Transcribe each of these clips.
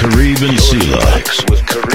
Karib and Sela.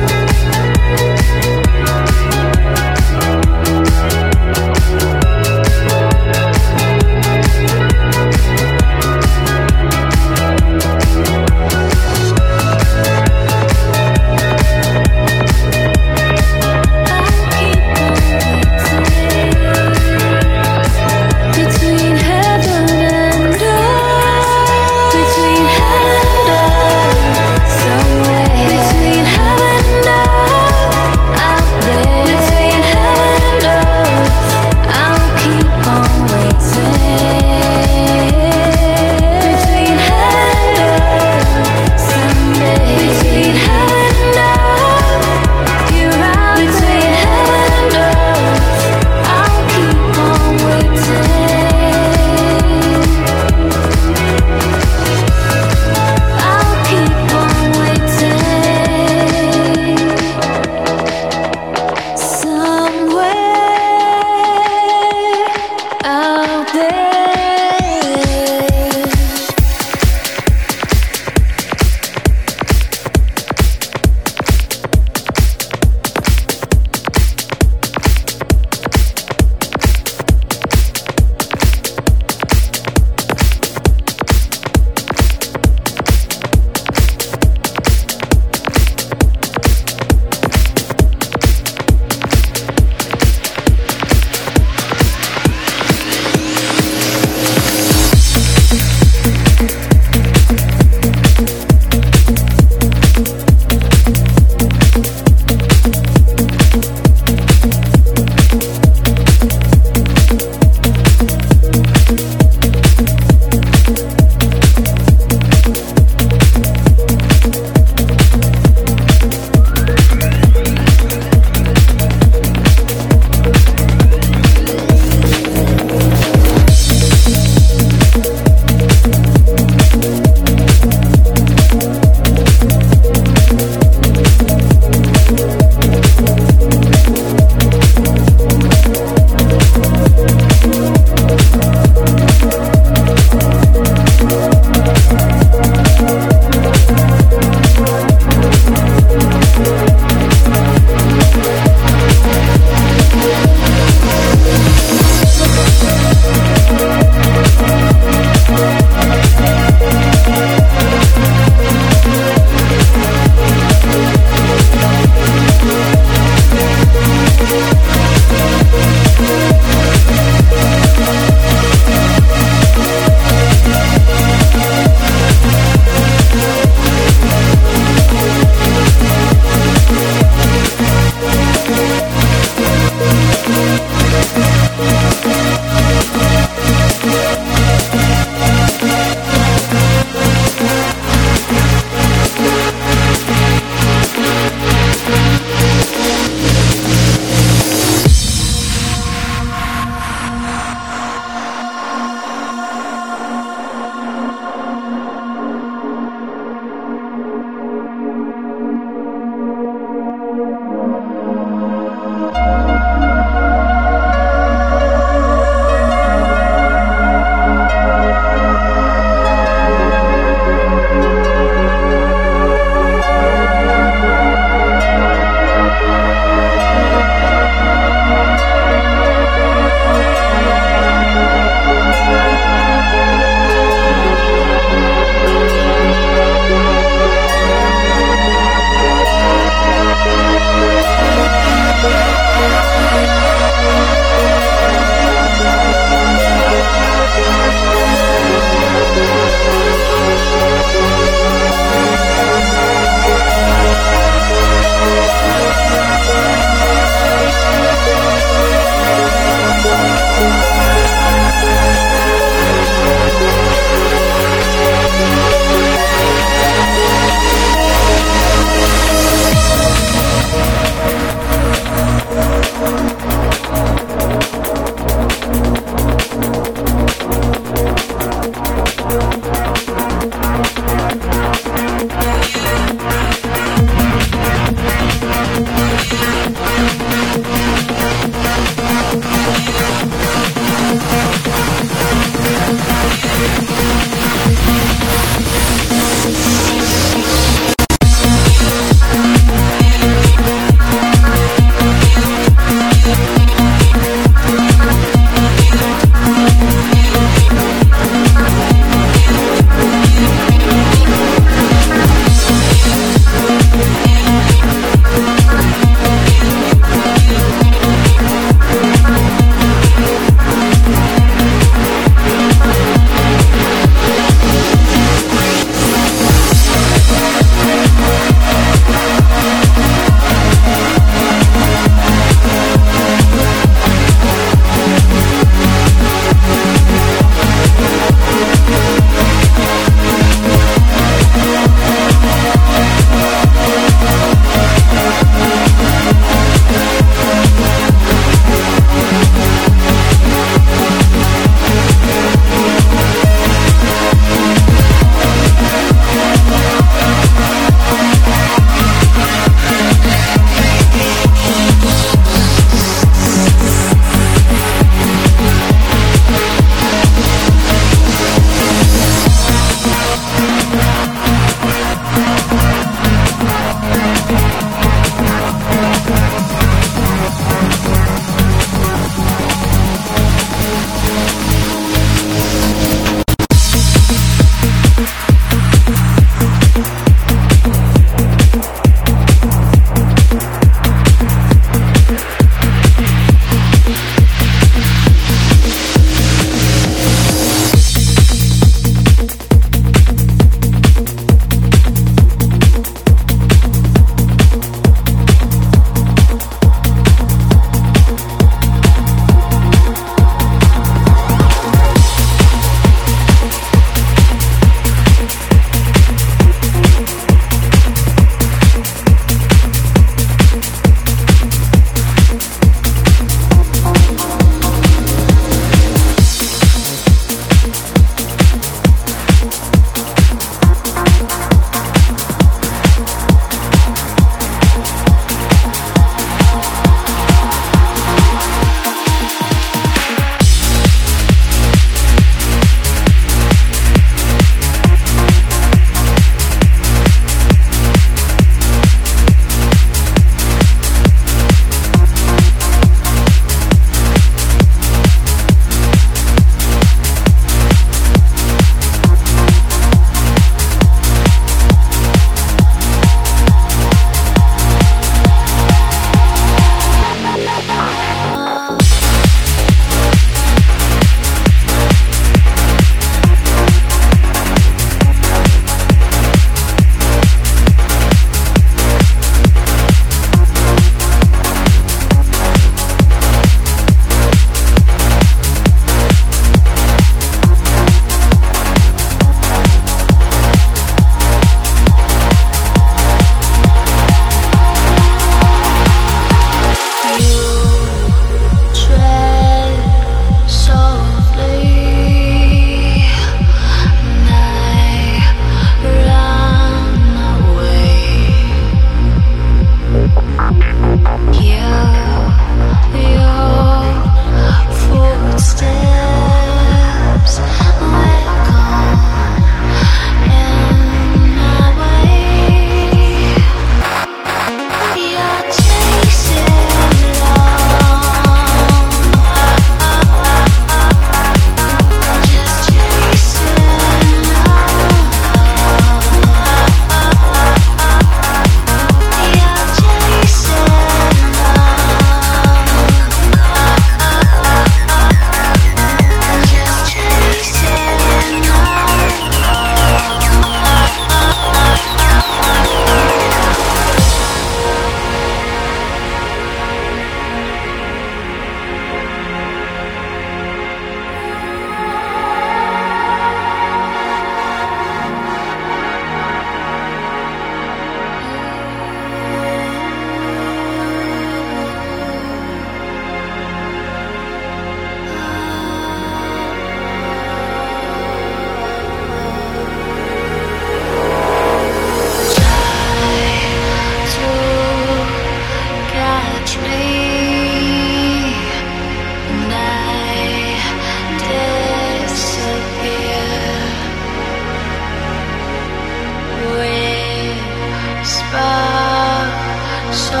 So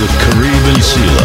with Caribbean Seal.